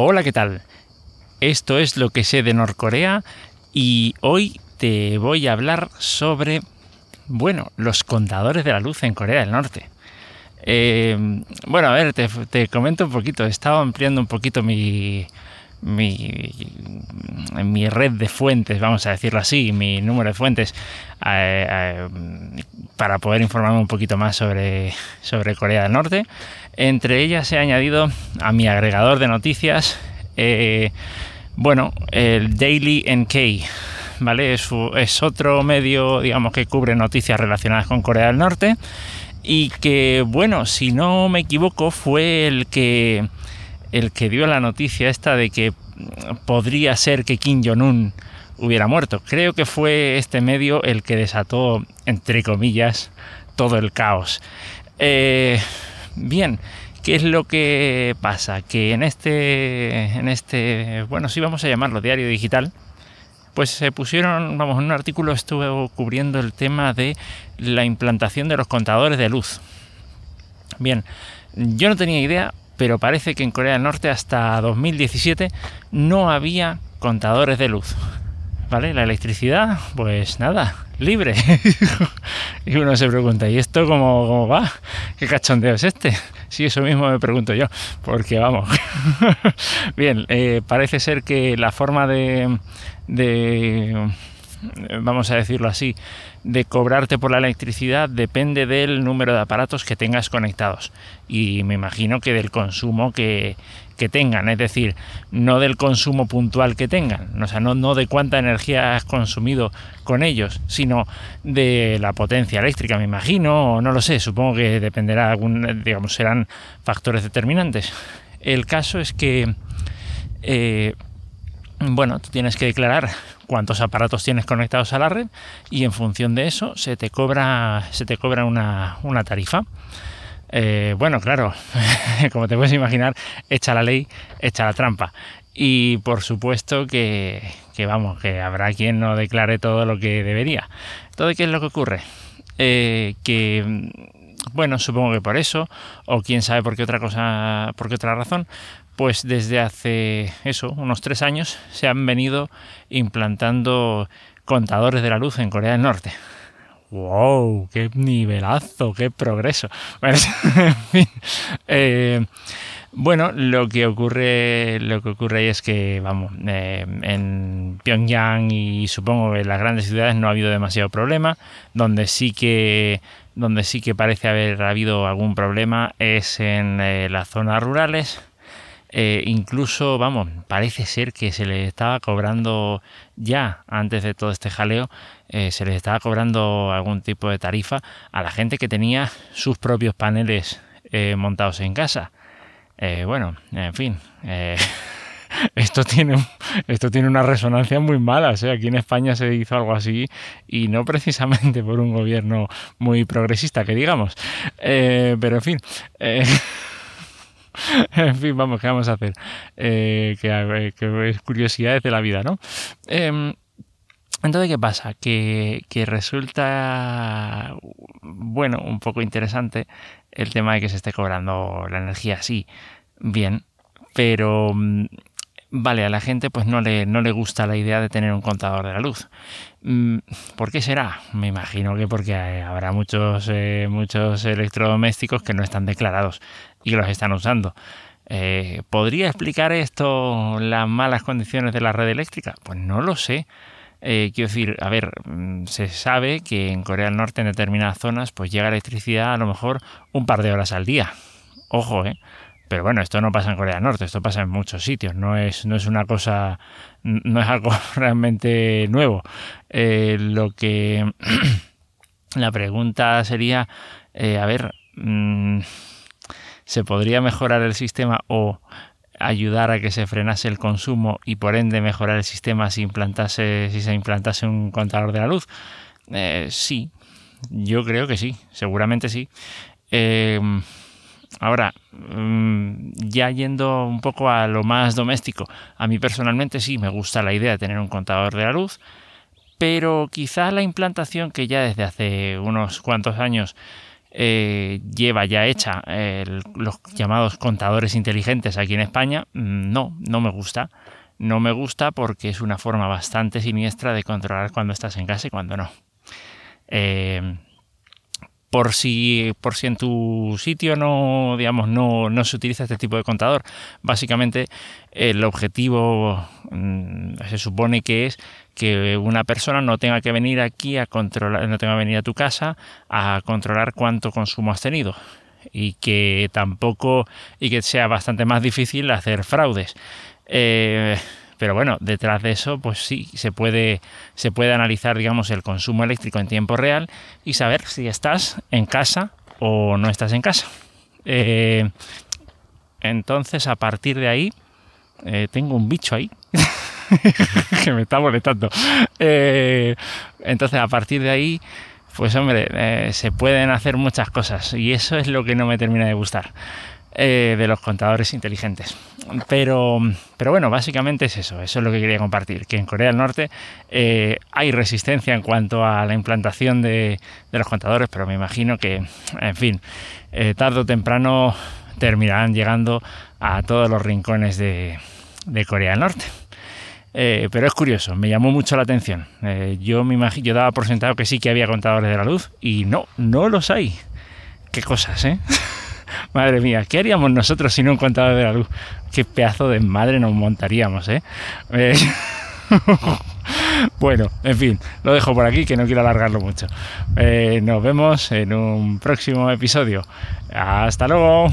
Hola, ¿qué tal? Esto es lo que sé de Norcorea y hoy te voy a hablar sobre, bueno, los contadores de la luz en Corea del Norte. Eh, bueno, a ver, te, comento un poquito. He estado ampliando un poquito mi, mi, mi red de fuentes, vamos a decirlo así, mi número de fuentes, eh, eh, para poder informarme un poquito más sobre, sobre Corea del Norte. Entre ellas he añadido a mi agregador de noticias, bueno, el Daily NK. ¿Vale? Es, es otro medio, digamos, que cubre noticias relacionadas con Corea del Norte y que, bueno, si no me equivoco, fue el que, el que dio la noticia esta de que podría ser que Kim Jong-un hubiera muerto. Creo que fue este medio el que desató, entre comillas, todo el caos. Eh, bien, ¿qué es lo que pasa? Que en este, en este, bueno, sí vamos a llamarlo diario digital, pues se pusieron, vamos, en un artículo estuve cubriendo el tema de la implantación de los contadores de luz. Bien, yo no tenía idea, pero parece que en Corea del Norte hasta 2017 no había contadores de luz. ¿Vale? La electricidad, pues nada, libre. y uno se pregunta, ¿y esto cómo, va? ¿Qué cachondeo es este? Sí, eso mismo me pregunto yo, porque vamos. Bien, eh, parece ser que la forma de, vamos a decirlo así, de cobrarte por la electricidad depende del número de aparatos que tengas conectados. Y me imagino que del consumo que, que tengan, es decir, no del consumo puntual que tengan, sea, no, no de cuánta energía has consumido con ellos, sino de la potencia eléctrica, me imagino, o no lo sé, supongo que dependerá, algún, digamos, serán factores determinantes. El caso es que, eh, bueno, tú tienes que declarar cuántos aparatos tienes conectados a la red y en función de eso se te cobra, se te cobra una, una tarifa. Eh, bueno, claro, como te puedes imaginar, echa la ley, echa la trampa. Y por supuesto que, vamos, que habrá quien no declare todo lo que debería. ¿Todo qué es lo que ocurre? Eh, que, bueno, supongo que por eso, o quién sabe por qué otra cosa, por qué otra razón, pues desde hace eso, unos tres años, se han venido implantando contadores de la luz en Corea del Norte. ¡Wow! ¡Qué nivelazo! ¡Qué progreso! Eh, bueno, lo que ocurre, lo que ocurre es que, vamos, eh, en Pyongyang y supongo que en las grandes ciudades no ha habido demasiado problema. Donde sí que, donde sí que parece haber habido algún problema es en eh, las zonas rurales. incluso, vamos, parece ser que se le estaba cobrando ya antes de todo este jaleo eh, se les estaba cobrando algún tipo de tarifa a la gente que tenía sus propios paneles eh, montados en casa. Eh, bueno, en fin. esto tiene esto tiene una resonancia muy mala. aquí en España se hizo algo así y no precisamente por un gobierno muy progresista, que digamos. pero en fin. en fin, vamos, ¿qué vamos a hacer? que, que, es curiosidades de la vida, ¿no? Entonces, ¿qué pasa? Que, resulta, bueno, un poco interesante el tema de que se esté cobrando la energía así, bien, pero mm, vale, a la gente pues no le, no le gusta la idea de tener un contador de la luz. Mm, ¿Por qué será? Me imagino que porque habrá muchos, eh, muchos electrodomésticos que no están declarados y que los están usando. Eh, ¿Podría explicar esto las malas condiciones de la red eléctrica? Pues no lo sé. Eh, quiero decir, a ver, mm, se sabe que en Corea del Norte, en determinadas zonas, pues llega electricidad a lo mejor un par de horas al día. Ojo, ¿eh? Pero bueno, esto no pasa en Corea del Norte, esto pasa en muchos sitios, no es, no es una cosa, no es algo realmente nuevo. Eh, lo que la pregunta sería, eh, a ver, mm, ¿se podría mejorar el sistema o ayudar a que se frenase el consumo y por ende mejorar el sistema si, implantase, si se implantase un contador de la luz? Eh, sí, yo creo que sí, seguramente sí. Eh, ahora, mm, ya yendo un poco a lo más doméstico, a mí personalmente sí me gusta la idea de tener un contador de la luz, pero quizá la implantación que ya desde hace unos cuantos años lleva ya hecha los llamados contadores inteligentes aquí en España, mm, no, no me gusta. No me gusta porque es una forma bastante siniestra de controlar cuando estás en casa y cuando no. Eh, por si, por si en tu sitio no, digamos, no, no, se utiliza este tipo de contador. Básicamente el objetivo mm, se supone que es que una persona no tenga que venir aquí a controlar, no tenga que venir a tu casa a controlar cuánto consumo has tenido y que tampoco y que sea bastante más difícil hacer fraudes. Eh, pero bueno, detrás de eso, pues sí, se puede, se puede analizar, digamos, el consumo eléctrico en tiempo real y saber si estás en casa o no estás en casa. Eh, entonces, a partir de ahí, eh, tengo un bicho ahí que me está molestando. Eh, entonces, a partir de ahí, pues hombre, se pueden hacer muchas cosas y eso es lo que no me termina de gustar. Eh, de los contadores inteligentes. Pero, pero bueno, básicamente es eso, eso es lo que quería compartir, que en Corea del Norte eh, hay resistencia en cuanto a la implantación de, los contadores, pero me imagino que, en fin, eh, tarde o temprano terminarán llegando a todos los rincones de, Corea del Norte. pero es curioso, me llamó mucho la atención. yo me imagino, yo daba por sentado que sí que había contadores de la luz y no, no los hay. Qué cosas, ¿eh? Madre mía, ¿qué haríamos nosotros si no un contador de la luz? Qué pedazo de madre nos montaríamos, ¿eh? eh bueno, en fin, lo dejo por aquí que no quiero alargarlo mucho. Eh, nos vemos en un próximo episodio. Hasta luego.